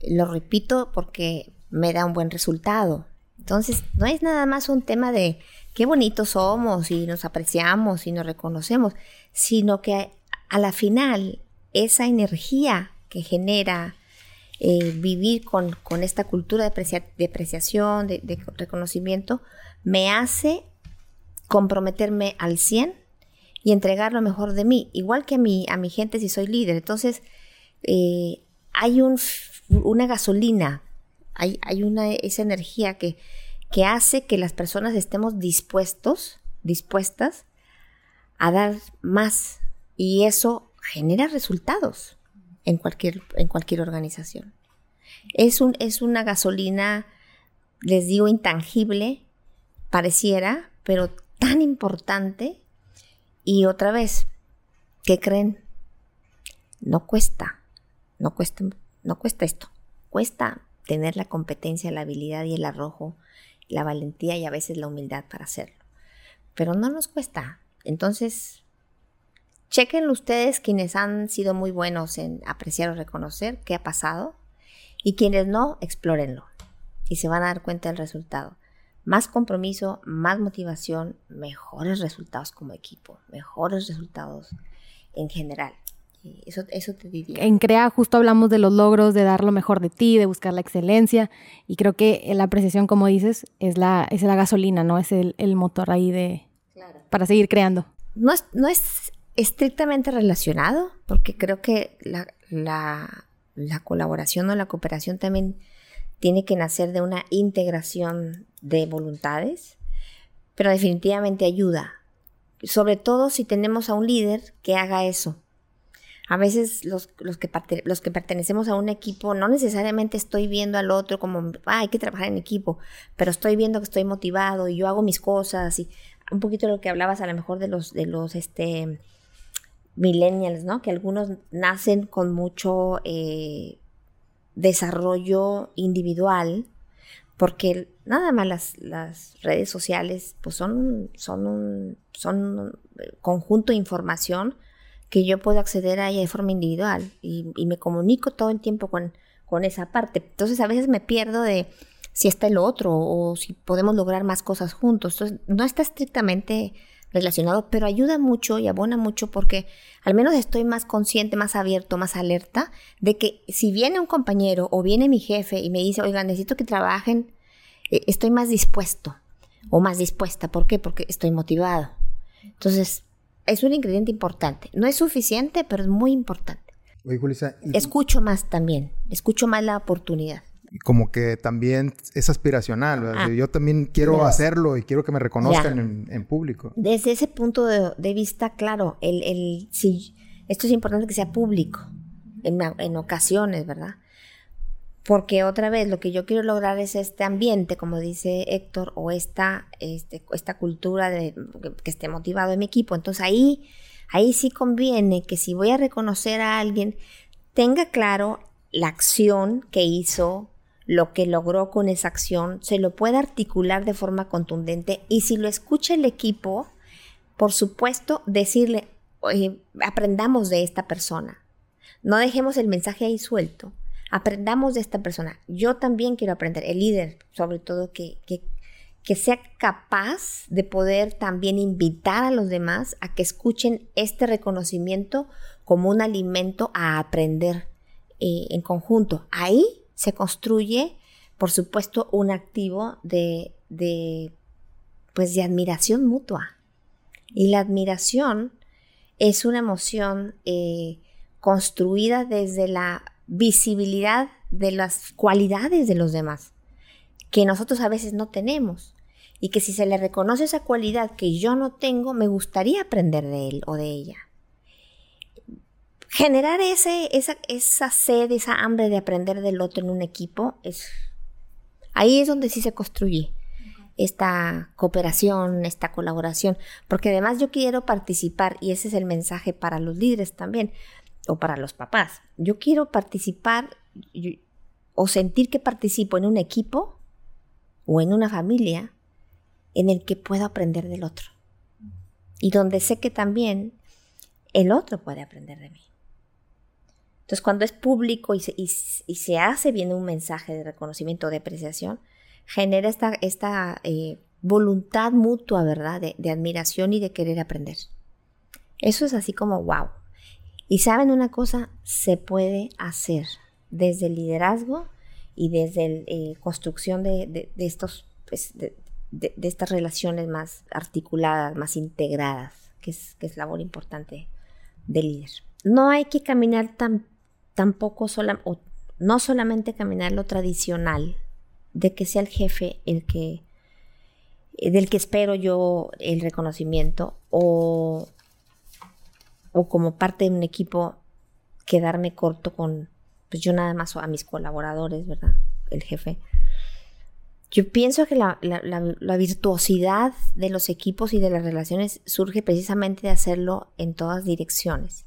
[SPEAKER 1] Lo repito porque me da un buen resultado. Entonces, no es nada más un tema de qué bonitos somos y nos apreciamos y nos reconocemos, sino que a la final esa energía que genera eh, vivir con, esta cultura de, apreciación, de, reconocimiento, me hace comprometerme al 100 y entregar lo mejor de mí, igual que a mi, a mi gente si soy líder. Entonces, eh, hay un, una gasolina hay, una, esa energía que, que hace que las personas estemos dispuestos, dispuestas a dar más. Y eso genera resultados en cualquier, en cualquier organización. Es, un, es una gasolina, les digo, intangible, pareciera, pero tan importante. Y otra vez, ¿qué creen? No cuesta, no cuesta, no cuesta esto, cuesta tener la competencia, la habilidad y el arrojo, la valentía y a veces la humildad para hacerlo. Pero no nos cuesta. Entonces, chequen ustedes quienes han sido muy buenos en apreciar o reconocer qué ha pasado y quienes no, explórenlo y se van a dar cuenta del resultado. Más compromiso, más motivación, mejores resultados como equipo, mejores resultados en general. Eso, eso te diría.
[SPEAKER 2] En CREA justo hablamos de los logros, de dar lo mejor de ti, de buscar la excelencia. Y creo que la apreciación, como dices, es la, es la gasolina, ¿no? Es el, motor ahí de... para seguir creando.
[SPEAKER 1] No es, no es estrictamente relacionado, porque creo que la, la, la colaboración o la cooperación también tiene que nacer de una integración de voluntades, pero definitivamente ayuda. Sobre todo si tenemos a un líder que haga eso, a veces los, los, que los que pertenecemos a un equipo, no necesariamente estoy viendo al otro como, ah, hay que trabajar en equipo, pero estoy viendo que estoy motivado y yo hago mis cosas y un poquito lo que hablabas a lo mejor de los, de los, este, millennials, ¿no? Que algunos nacen con mucho eh, desarrollo individual, porque nada más las, las, redes sociales pues son, son, un, son un conjunto de información que yo puedo acceder a ella de forma individual y, me comunico todo el tiempo con, con esa parte. Entonces a veces me pierdo de si está el otro o si podemos lograr más cosas juntos. Entonces no está estrictamente relacionado, pero ayuda mucho y abona mucho porque al menos estoy más consciente, más abierto, más alerta de que si viene un compañero o viene mi jefe y me dice, oiga, necesito que trabajen, eh, estoy más dispuesto o más dispuesta. ¿Por qué? Porque estoy motivado. Entonces, es un ingrediente importante. No es suficiente, pero es muy importante.
[SPEAKER 4] Oye,
[SPEAKER 1] escucho más también, escucho más la oportunidad.
[SPEAKER 4] Como que también es aspiracional, ah. yo también quiero hacerlo y quiero que me reconozcan en, público.
[SPEAKER 1] Desde ese punto de, vista, claro, el, el, esto es importante que sea público en, en ocasiones, ¿verdad? Porque otra vez lo que yo quiero lograr es este ambiente, como dice Héctor, o esta, este, esta cultura de, que, esté motivado en mi equipo. Entonces ahí, ahí sí conviene que si voy a reconocer a alguien, tenga claro la acción que hizo, lo que logró con esa acción, se lo pueda articular de forma contundente y si lo escucha el equipo, por supuesto, decirle, aprendamos de esta persona. No dejemos el mensaje ahí suelto aprendamos de esta persona. Yo también quiero aprender, el líder, sobre todo, que, que, sea capaz de poder también invitar a los demás a que escuchen este reconocimiento como un alimento a aprender eh, en conjunto. Ahí se construye, por supuesto, un activo de, de, pues, de admiración mutua. Y la admiración es una emoción eh, construida desde la visibilidad de las cualidades de los demás, que nosotros a veces no tenemos. Y que si se le reconoce esa cualidad que yo no tengo, me gustaría aprender de él o de ella. Generar ese, esa, esa sed, esa hambre de aprender del otro en un equipo, es, ahí es donde sí se construye esta cooperación, esta colaboración, porque además yo quiero participar y ese es el mensaje para los líderes también o para los papás. Yo quiero participar o sentir que participo en un equipo o en una familia en el que puedo aprender del otro. Y donde sé que también el otro puede aprender de mí. Entonces, cuando es público y se, hace bien un mensaje de reconocimiento o de apreciación, genera esta, esta eh, voluntad mutua, ¿verdad? De, de admiración y de querer aprender. Eso es así como wow. Y saben una cosa, se puede hacer desde el liderazgo y desde la eh, construcción de, estos, pues, de, estas relaciones más articuladas, más integradas, que es, que es labor importante del líder. No hay que caminar tan, tampoco sola, o no solamente caminar lo tradicional, de que sea el jefe el que del que espero yo el reconocimiento o o como parte de un equipo quedarme corto con, pues yo nada más a mis colaboradores, ¿verdad? El jefe. Yo pienso que la, virtuosidad de los equipos y de las relaciones surge precisamente de hacerlo en todas direcciones.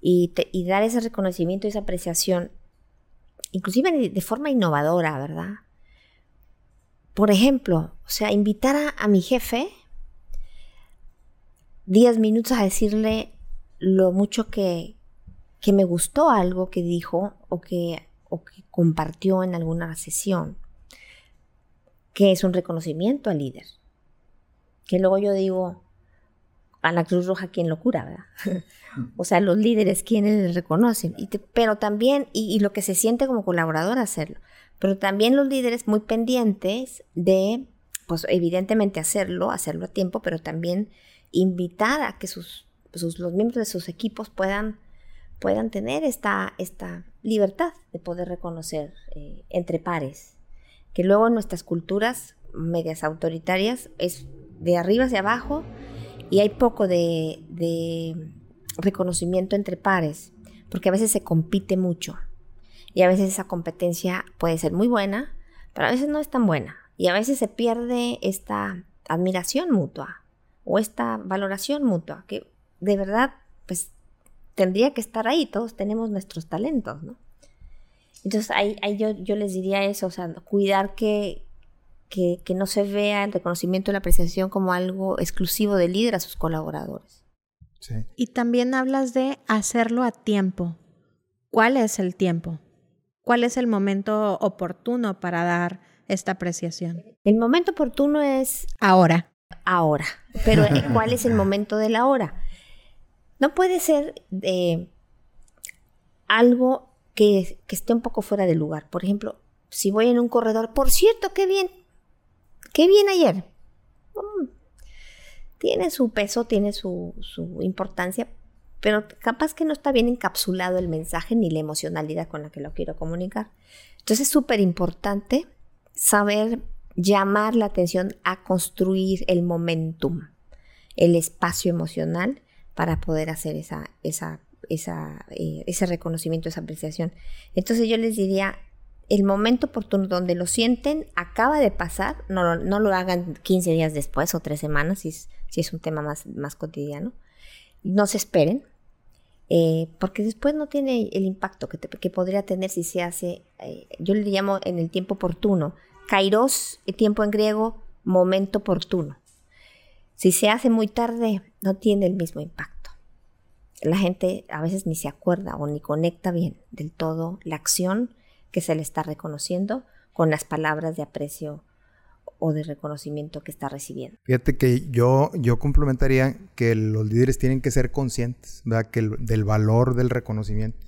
[SPEAKER 1] Y, dar ese reconocimiento y esa apreciación, inclusive de, forma innovadora, ¿verdad? Por ejemplo, o sea, invitar a mi jefe 10 minutos a decirle lo mucho que, que me gustó algo que dijo o que, o que compartió en alguna sesión, que es un reconocimiento al líder. Que luego yo digo, a la Cruz Roja quien lo cura, ¿verdad? o sea, los líderes quienes le reconocen, y pero también, y, y, lo que se siente como colaborador hacerlo, pero también los líderes muy pendientes de, pues evidentemente hacerlo, hacerlo a tiempo, pero también invitar a que sus, los miembros de sus equipos puedan, puedan tener esta, esta libertad de poder reconocer eh, entre pares. Que luego en nuestras culturas medias autoritarias es de arriba hacia abajo y hay poco de, de reconocimiento entre pares, porque a veces se compite mucho y a veces esa competencia puede ser muy buena, pero a veces no es tan buena y a veces se pierde esta admiración mutua o esta valoración mutua, que de verdad, pues tendría que estar ahí, todos tenemos nuestros talentos, ¿no? Entonces ahí, yo, yo, les diría eso, o sea, cuidar que, que, no se vea el reconocimiento y la apreciación como algo exclusivo del líder a sus colaboradores.
[SPEAKER 3] Y también hablas de hacerlo a tiempo. ¿Cuál es el tiempo? ¿Cuál es el momento oportuno para dar esta apreciación?
[SPEAKER 1] El momento oportuno es...
[SPEAKER 3] Ahora
[SPEAKER 1] ahora. Pero ¿cuál es el momento de la hora? No puede ser eh, algo que, esté un poco fuera de lugar. Por ejemplo, si voy en un corredor, por cierto, qué bien, qué bien ayer. Mm, tiene su peso, tiene su, su importancia, pero capaz que no está bien encapsulado el mensaje ni la emocionalidad con la que lo quiero comunicar. Entonces es súper importante saber llamar la atención a construir el momentum, el espacio emocional para poder hacer esa, esa, esa, eh, ese reconocimiento, esa apreciación. Entonces yo les diría, el momento oportuno donde lo sienten acaba de pasar, no, no lo hagan 15 días después o tres semanas si es, si es un tema más, más cotidiano. No se esperen, eh, porque después no tiene el impacto que, que podría tener si se hace, eh, yo le llamo en el tiempo oportuno, kairos, tiempo en griego, momento oportuno. Si se hace muy tarde, no tiene el mismo impacto. La gente a veces ni se acuerda o ni conecta bien del todo la acción que se le está reconociendo con las palabras de aprecio o de reconocimiento que está recibiendo.
[SPEAKER 4] Fíjate que yo, yo complementaría que los líderes tienen que ser conscientes Que del valor del reconocimiento.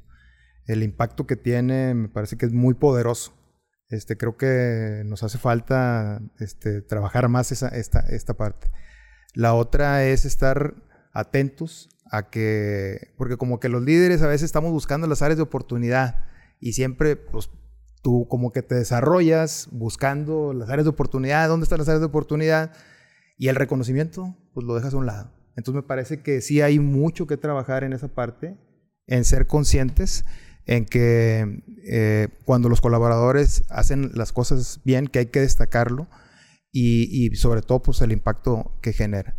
[SPEAKER 4] El impacto que tiene me parece que es muy poderoso. Este, creo que nos hace falta este, trabajar más esta, esta parte. La otra es estar atentos a que, porque como que los líderes a veces estamos buscando las áreas de oportunidad y siempre, pues tú como que te desarrollas buscando las áreas de oportunidad, dónde están las áreas de oportunidad y el reconocimiento, pues lo dejas a un lado. Entonces me parece que sí hay mucho que trabajar en esa parte, en ser conscientes, en que eh, cuando los colaboradores hacen las cosas bien, que hay que destacarlo y, y sobre todo pues el impacto que genera.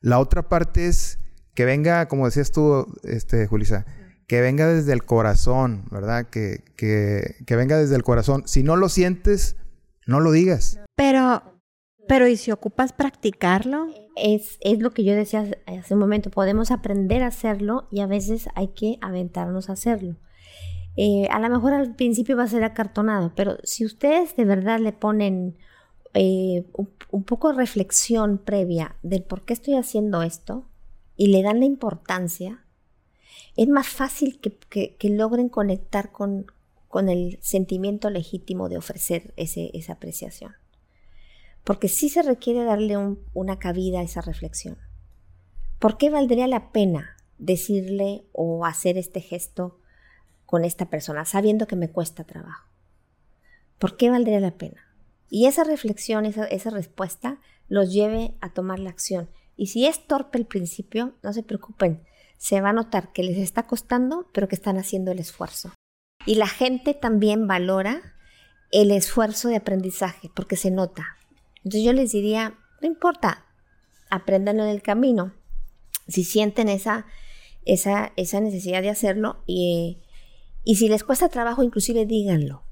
[SPEAKER 4] La otra parte es que venga, como decías tú, este, Julisa, que venga desde el corazón, ¿verdad? Que, que, que, venga desde el corazón. Si no lo sientes, no lo digas.
[SPEAKER 3] Pero, pero ¿y si ocupas practicarlo?
[SPEAKER 1] Es, es lo que yo decía hace un momento, podemos aprender a hacerlo y a veces hay que aventarnos a hacerlo. Eh, a lo mejor al principio va a ser acartonado, pero si ustedes de verdad le ponen eh, un, poco de reflexión previa del por qué estoy haciendo esto y le dan la importancia, es más fácil que, que, logren conectar con, con, el sentimiento legítimo de ofrecer ese, esa apreciación. Porque sí se requiere darle un, una cabida a esa reflexión. ¿Por qué valdría la pena decirle o hacer este gesto con esta persona, sabiendo que me cuesta trabajo? ¿Por qué valdría la pena? Y esa reflexión, esa, respuesta, los lleve a tomar la acción. Y si es torpe el principio, no se preocupen, se va a notar que les está costando, pero que están haciendo el esfuerzo. Y la gente también valora el esfuerzo de aprendizaje, porque se nota. Entonces yo les diría, no importa, apréndanlo en el camino. Si sienten esa, esa, esa necesidad de hacerlo y, y si les cuesta trabajo, inclusive díganlo.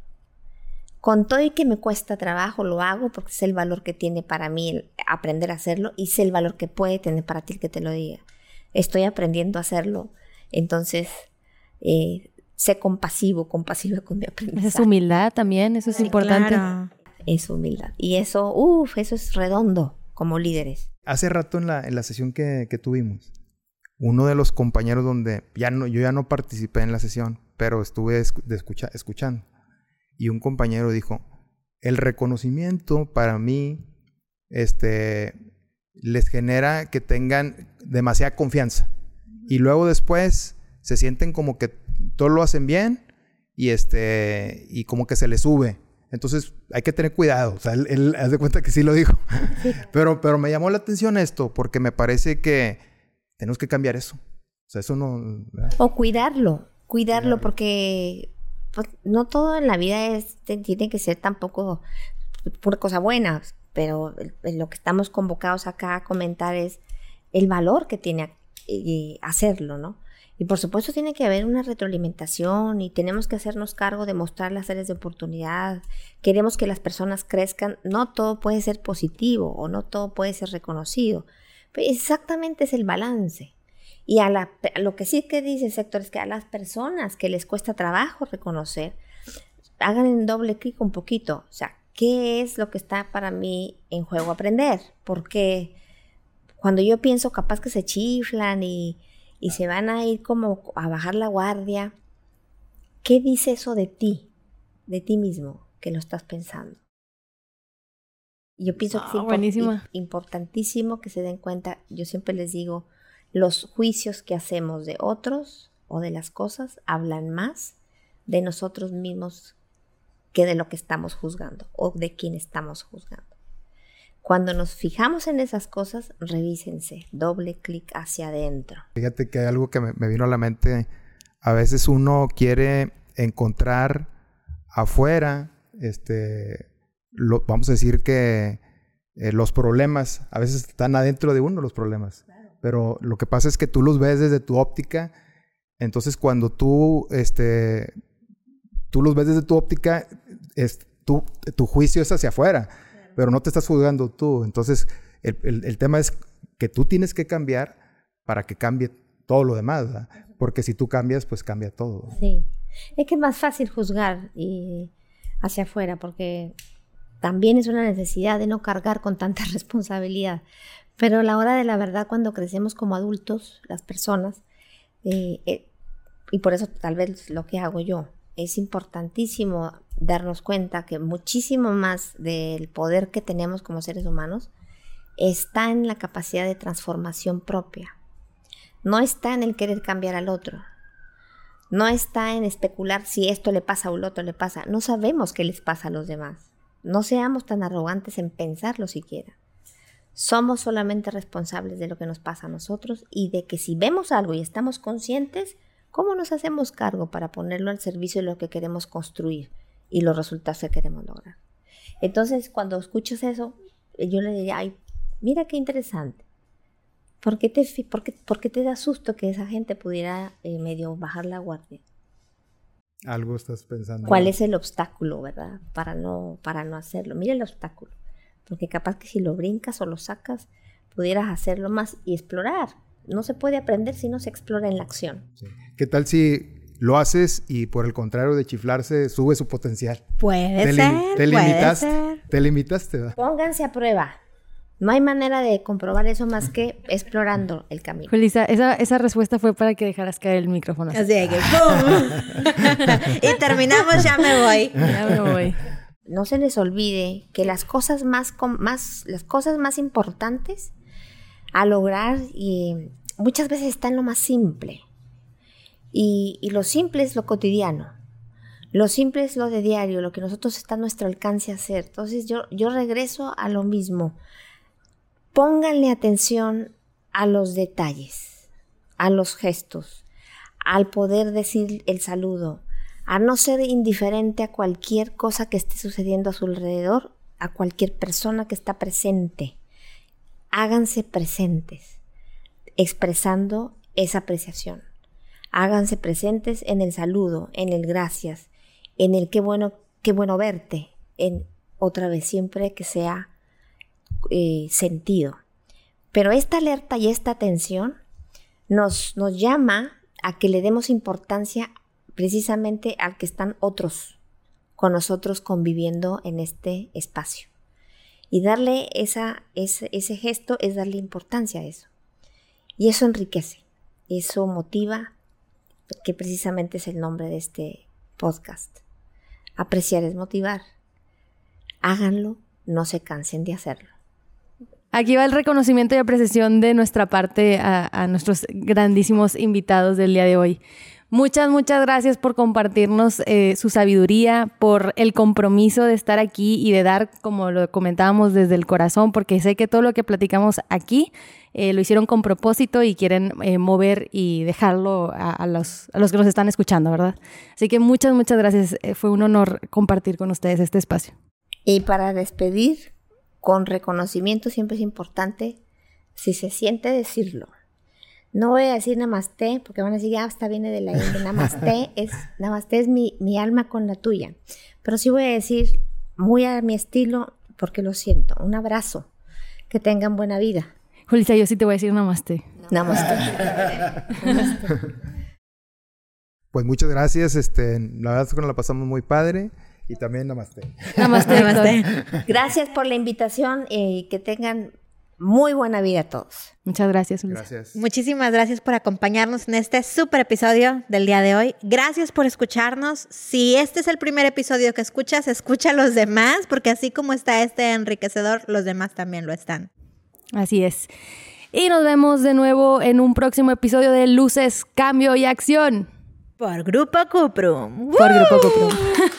[SPEAKER 1] Con todo y que me cuesta trabajo, lo hago porque sé el valor que tiene para mí aprender a hacerlo y sé el valor que puede tener para ti el que te lo diga estoy aprendiendo a hacerlo. Entonces, eh, sé compasivo, compasiva con mi aprendizaje.
[SPEAKER 2] Es humildad también, eso es sí, importante.
[SPEAKER 1] Claro. Es humildad. Y eso, uff, eso es redondo como líderes.
[SPEAKER 4] Hace rato en la, en la sesión que, que, tuvimos, uno de los compañeros donde ya no, yo ya no participé en la sesión, pero estuve de escucha, escuchando. Y un compañero dijo, el reconocimiento para mí, este, les genera que tengan demasiada confianza. Y luego después se sienten como que todo lo hacen bien y este y como que se les sube. Entonces hay que tener cuidado. O sea, él, él haz de cuenta que sí lo dijo. Pero, pero me llamó la atención esto porque me parece que tenemos que cambiar eso. O sea, eso no.
[SPEAKER 1] ¿verdad? O cuidarlo, cuidarlo, porque pues, no todo en la vida es, tiene que ser tampoco pura cosa buena pero lo que estamos convocados acá a comentar es el valor que tiene hacerlo, ¿no? Y por supuesto tiene que haber una retroalimentación y tenemos que hacernos cargo de mostrar las áreas de oportunidad. Queremos que las personas crezcan. No todo puede ser positivo o no todo puede ser reconocido. Pero exactamente es el balance. Y a, la, lo que sí que dice el sector es que a las personas que les cuesta trabajo reconocer, hagan en doble clic un poquito. O sea, ¿qué es lo que está para mí en juego aprender? Porque cuando yo pienso capaz que se chiflan y, y se van a ir como a bajar la guardia, ¿qué dice eso de ti, de ti mismo, que lo estás pensando? Yo pienso que
[SPEAKER 2] es import
[SPEAKER 1] importantísimo que se den cuenta, yo siempre les digo, los juicios que hacemos de otros o de las cosas hablan más de nosotros mismos que de lo que estamos juzgando o de quién estamos juzgando. Cuando nos fijamos en esas cosas, revísense, doble clic hacia adentro.
[SPEAKER 4] Fíjate que hay algo que me, me, vino a la mente. A veces uno quiere encontrar afuera, este, lo, vamos a decir que eh, los problemas, a veces están adentro de uno los problemas. Claro. Pero lo que pasa es que tú los ves desde tu óptica. Entonces cuando tú este, tú los ves desde tu óptica, es, tu, tu juicio es hacia afuera, claro. pero no te estás juzgando tú. Entonces, el, el, el, tema es que tú tienes que cambiar para que cambie todo lo demás, ¿verdad? porque si tú cambias, pues cambia todo.
[SPEAKER 1] Sí, es que es más fácil juzgar y hacia afuera, porque también es una necesidad de no cargar con tanta responsabilidad. Pero a la hora de la verdad, cuando crecemos como adultos, las personas, eh, eh, y por eso tal vez lo que hago yo, es importantísimo darnos cuenta que muchísimo más del poder que tenemos como seres humanos está en la capacidad de transformación propia. no está en el querer cambiar al otro. No está en especular si esto le pasa o lo otro le pasa. No sabemos qué les pasa a los demás. No seamos tan arrogantes en pensarlo siquiera. Somos solamente responsables de lo que nos pasa a nosotros y de que si vemos algo y estamos conscientes, ¿cómo nos hacemos cargo para ponerlo al servicio de lo que queremos construir y los resultados que queremos lograr? Entonces, cuando escuchas eso, yo le diría, ay, mira qué interesante. ¿Por qué te, por qué, te da susto que esa gente pudiera eh, medio bajar la guardia?
[SPEAKER 4] Algo estás pensando.
[SPEAKER 1] ¿Cuál es el obstáculo, verdad? Para no, para no hacerlo. Mira el obstáculo. Porque capaz que si lo brincas o lo sacas, pudieras hacerlo más y explorar. No se puede aprender si no se explora en la acción.
[SPEAKER 4] ¿Qué tal si lo haces y por el contrario de chiflarse sube su potencial?
[SPEAKER 3] Puede ser. Te limitaste.
[SPEAKER 4] Te limitaste. ¿verdad?
[SPEAKER 1] Pónganse a prueba. No hay manera de comprobar eso más que explorando el camino.
[SPEAKER 2] Julisa, esa, esa respuesta fue para que dejaras caer el micrófono.
[SPEAKER 3] Así que ¡pum! y terminamos, ya me voy.
[SPEAKER 2] Ya me voy.
[SPEAKER 1] No se les olvide que las cosas más, más, las cosas más importantes a lograr y muchas veces están en lo más simple. Y, y lo simple es lo cotidiano. Lo simple es lo de diario, lo que nosotros está a nuestro alcance hacer. Entonces yo, yo regreso a lo mismo pónganle atención a los detalles, a los gestos, al poder decir el saludo, a no ser indiferente a cualquier cosa que esté sucediendo a su alrededor, a cualquier persona que está presente. Háganse presentes, expresando esa apreciación. Háganse presentes en el saludo, en el gracias, en el qué bueno, qué bueno verte, en otra vez siempre que sea eh, sentido. Pero esta alerta y esta atención nos, nos llama a que le demos importancia precisamente al que están otros con nosotros conviviendo en este espacio. Y darle esa, ese, ese gesto es darle importancia a eso. Y eso enriquece, eso motiva, que precisamente es el nombre de este podcast. Apreciar es motivar. Háganlo, no se cansen de hacerlo.
[SPEAKER 2] Aquí va el reconocimiento y apreciación de nuestra parte a, nuestros grandísimos invitados del día de hoy. Muchas, muchas gracias por compartirnos eh, su sabiduría, por el compromiso de estar aquí y de dar, como lo comentábamos, desde el corazón, porque sé que todo lo que platicamos aquí eh, lo hicieron con propósito y quieren eh, mover y dejarlo a, los, a los que nos están escuchando, ¿verdad? Así que muchas, muchas gracias. fue un honor compartir con ustedes este espacio.
[SPEAKER 1] Y para despedir, con reconocimiento siempre es importante, si se siente decirlo. No voy a decir namaste, porque van a decir, ah, hasta viene de la India. Namaste es, namaste es mi, mi alma con la tuya. Pero sí voy a decir, muy a mi estilo, porque lo siento. Un abrazo. Que tengan buena vida.
[SPEAKER 2] Julissa, yo sí te voy a decir namaste.
[SPEAKER 1] Namaste.
[SPEAKER 4] Pues muchas gracias. Este, la verdad es que nos la pasamos muy padre. Y también namaste.
[SPEAKER 2] Namaste, namaste.
[SPEAKER 1] Gracias por la invitación y que tengan muy buena vida a todos.
[SPEAKER 2] Muchas gracias.
[SPEAKER 4] Gracias.
[SPEAKER 3] Muchísimas gracias por acompañarnos en este super episodio del día de hoy. Gracias por escucharnos. Si este es el primer episodio que escuchas, escucha a los demás, porque así como está este enriquecedor, los demás también lo están.
[SPEAKER 2] Así es. Y nos vemos de nuevo en un próximo episodio de Luces, Cambio y Acción.
[SPEAKER 3] Por Grupo Cuprum.
[SPEAKER 2] Por Grupo Cuprum.